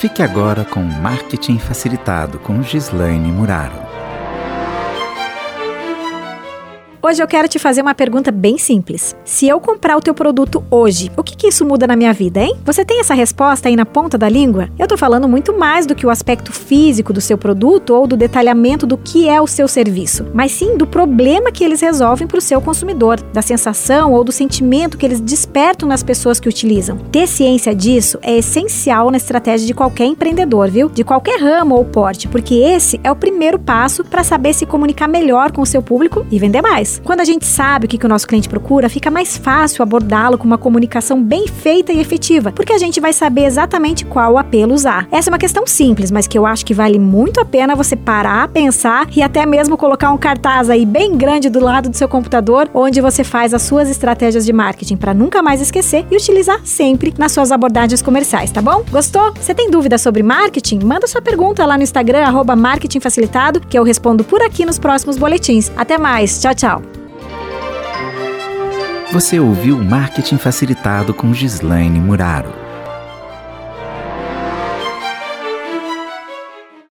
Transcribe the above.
Fique agora com Marketing Facilitado com Gislaine Muraro. Hoje eu quero te fazer uma pergunta bem simples. Se eu comprar o teu produto hoje, o que, que isso muda na minha vida, hein? Você tem essa resposta aí na ponta da língua? Eu tô falando muito mais do que o aspecto físico do seu produto ou do detalhamento do que é o seu serviço, mas sim do problema que eles resolvem para o seu consumidor, da sensação ou do sentimento que eles despertam nas pessoas que utilizam. Ter ciência disso é essencial na estratégia de qualquer empreendedor, viu? De qualquer ramo ou porte, porque esse é o primeiro passo para saber se comunicar melhor com o seu público e vender mais. Quando a gente sabe o que, que o nosso cliente procura, fica mais fácil abordá-lo com uma comunicação bem feita e efetiva, porque a gente vai saber exatamente qual apelo usar. Essa é uma questão simples, mas que eu acho que vale muito a pena você parar, pensar e até mesmo colocar um cartaz aí bem grande do lado do seu computador, onde você faz as suas estratégias de marketing para nunca mais esquecer e utilizar sempre nas suas abordagens comerciais, tá bom? Gostou? Você tem dúvidas sobre marketing? Manda sua pergunta lá no Instagram, arroba Marketing Facilitado, que eu respondo por aqui nos próximos boletins. Até mais, tchau, tchau! Você ouviu Marketing Facilitado com Gislaine Muraro.